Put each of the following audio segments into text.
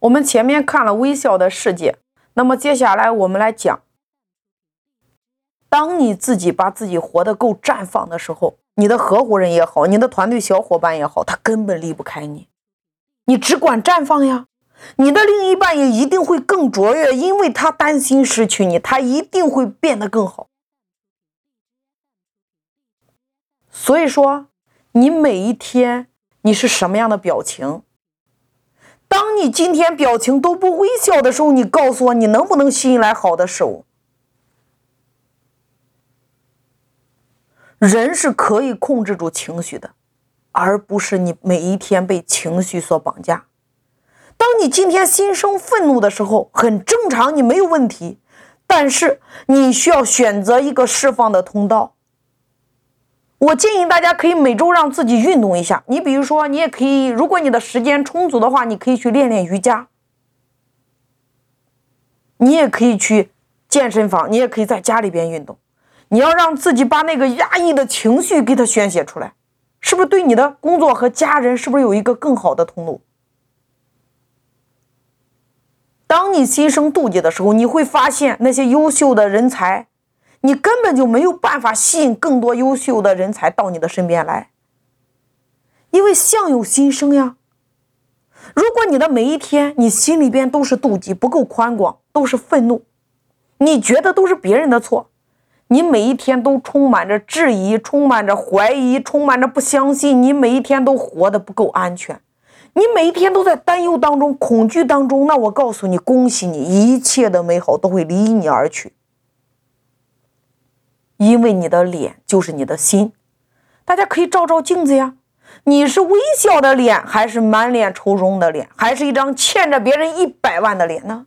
我们前面看了微笑的世界，那么接下来我们来讲，当你自己把自己活得够绽放的时候，你的合伙人也好，你的团队小伙伴也好，他根本离不开你，你只管绽放呀。你的另一半也一定会更卓越，因为他担心失去你，他一定会变得更好。所以说，你每一天你是什么样的表情？当你今天表情都不微笑的时候，你告诉我，你能不能吸引来好的事物？人是可以控制住情绪的，而不是你每一天被情绪所绑架。当你今天心生愤怒的时候，很正常，你没有问题，但是你需要选择一个释放的通道。我建议大家可以每周让自己运动一下。你比如说，你也可以，如果你的时间充足的话，你可以去练练瑜伽。你也可以去健身房，你也可以在家里边运动。你要让自己把那个压抑的情绪给它宣泄出来，是不是对你的工作和家人是不是有一个更好的通路？当你心生妒忌的时候，你会发现那些优秀的人才。你根本就没有办法吸引更多优秀的人才到你的身边来，因为相由心生呀。如果你的每一天你心里边都是妒忌，不够宽广，都是愤怒，你觉得都是别人的错，你每一天都充满着质疑，充满着怀疑，充满着不相信，你每一天都活得不够安全，你每一天都在担忧当中、恐惧当中，那我告诉你，恭喜你，一切的美好都会离你而去。因为你的脸就是你的心，大家可以照照镜子呀。你是微笑的脸，还是满脸愁容的脸，还是一张欠着别人一百万的脸呢？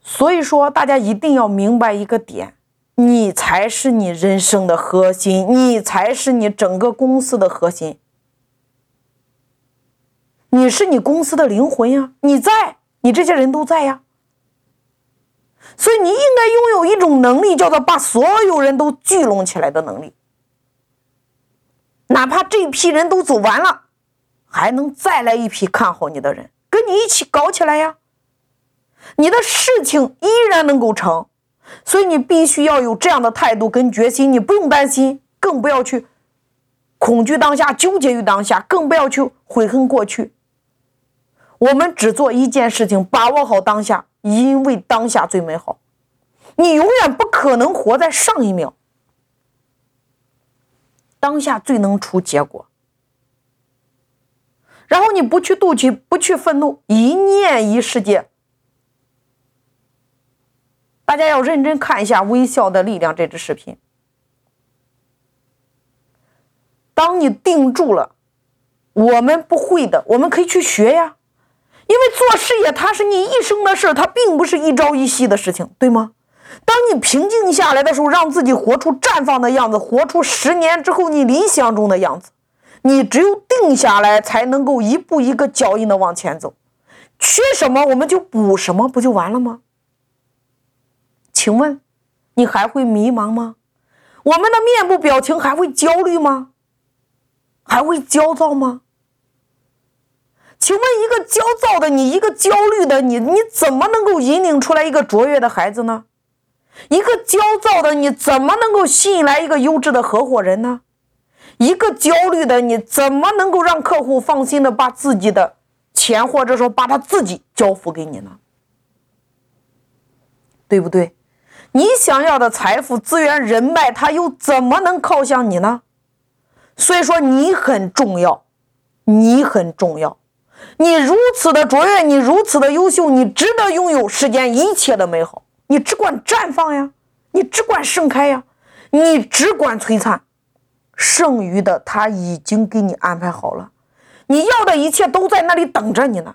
所以说，大家一定要明白一个点：你才是你人生的核心，你才是你整个公司的核心，你是你公司的灵魂呀！你在。你这些人都在呀，所以你应该拥有一种能力，叫做把所有人都聚拢起来的能力。哪怕这批人都走完了，还能再来一批看好你的人，跟你一起搞起来呀。你的事情依然能够成，所以你必须要有这样的态度跟决心。你不用担心，更不要去恐惧当下，纠结于当下，更不要去悔恨过去。我们只做一件事情，把握好当下，因为当下最美好。你永远不可能活在上一秒，当下最能出结果。然后你不去妒忌，不去愤怒，一念一世界。大家要认真看一下《微笑的力量》这支视频。当你定住了，我们不会的，我们可以去学呀。因为做事业，它是你一生的事它并不是一朝一夕的事情，对吗？当你平静下来的时候，让自己活出绽放的样子，活出十年之后你理想中的样子。你只有定下来，才能够一步一个脚印的往前走。缺什么我们就补什么，不就完了吗？请问，你还会迷茫吗？我们的面部表情还会焦虑吗？还会焦躁吗？请问一个焦躁的你，一个焦虑的你，你怎么能够引领出来一个卓越的孩子呢？一个焦躁的你，怎么能够吸引来一个优质的合伙人呢？一个焦虑的你，怎么能够让客户放心的把自己的钱，或者说把他自己交付给你呢？对不对？你想要的财富、资源、人脉，他又怎么能靠向你呢？所以说，你很重要，你很重要。你如此的卓越，你如此的优秀，你值得拥有世间一切的美好。你只管绽放呀，你只管盛开呀，你只管璀璨，剩余的他已经给你安排好了。你要的一切都在那里等着你呢。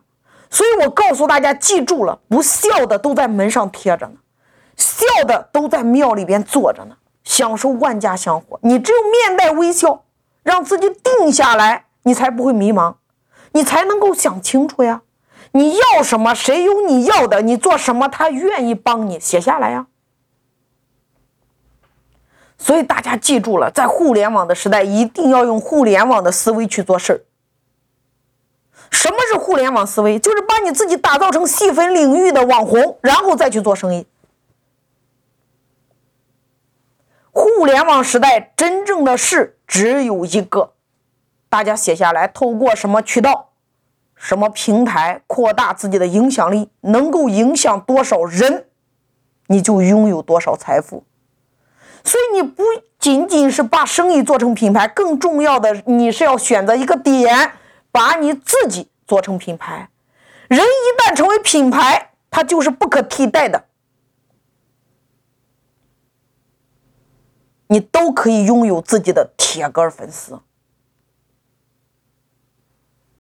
所以我告诉大家，记住了，不笑的都在门上贴着呢，笑的都在庙里边坐着呢，享受万家香火。你只有面带微笑，让自己定下来，你才不会迷茫。你才能够想清楚呀！你要什么？谁有你要的？你做什么？他愿意帮你写下来呀。所以大家记住了，在互联网的时代，一定要用互联网的思维去做事。什么是互联网思维？就是把你自己打造成细分领域的网红，然后再去做生意。互联网时代真正的事只有一个，大家写下来，透过什么渠道、什么平台扩大自己的影响力，能够影响多少人，你就拥有多少财富。所以你不仅仅是把生意做成品牌，更重要的你是要选择一个点，把你自己做成品牌。人一旦成为品牌，他就是不可替代的。你都可以拥有自己的铁杆粉丝。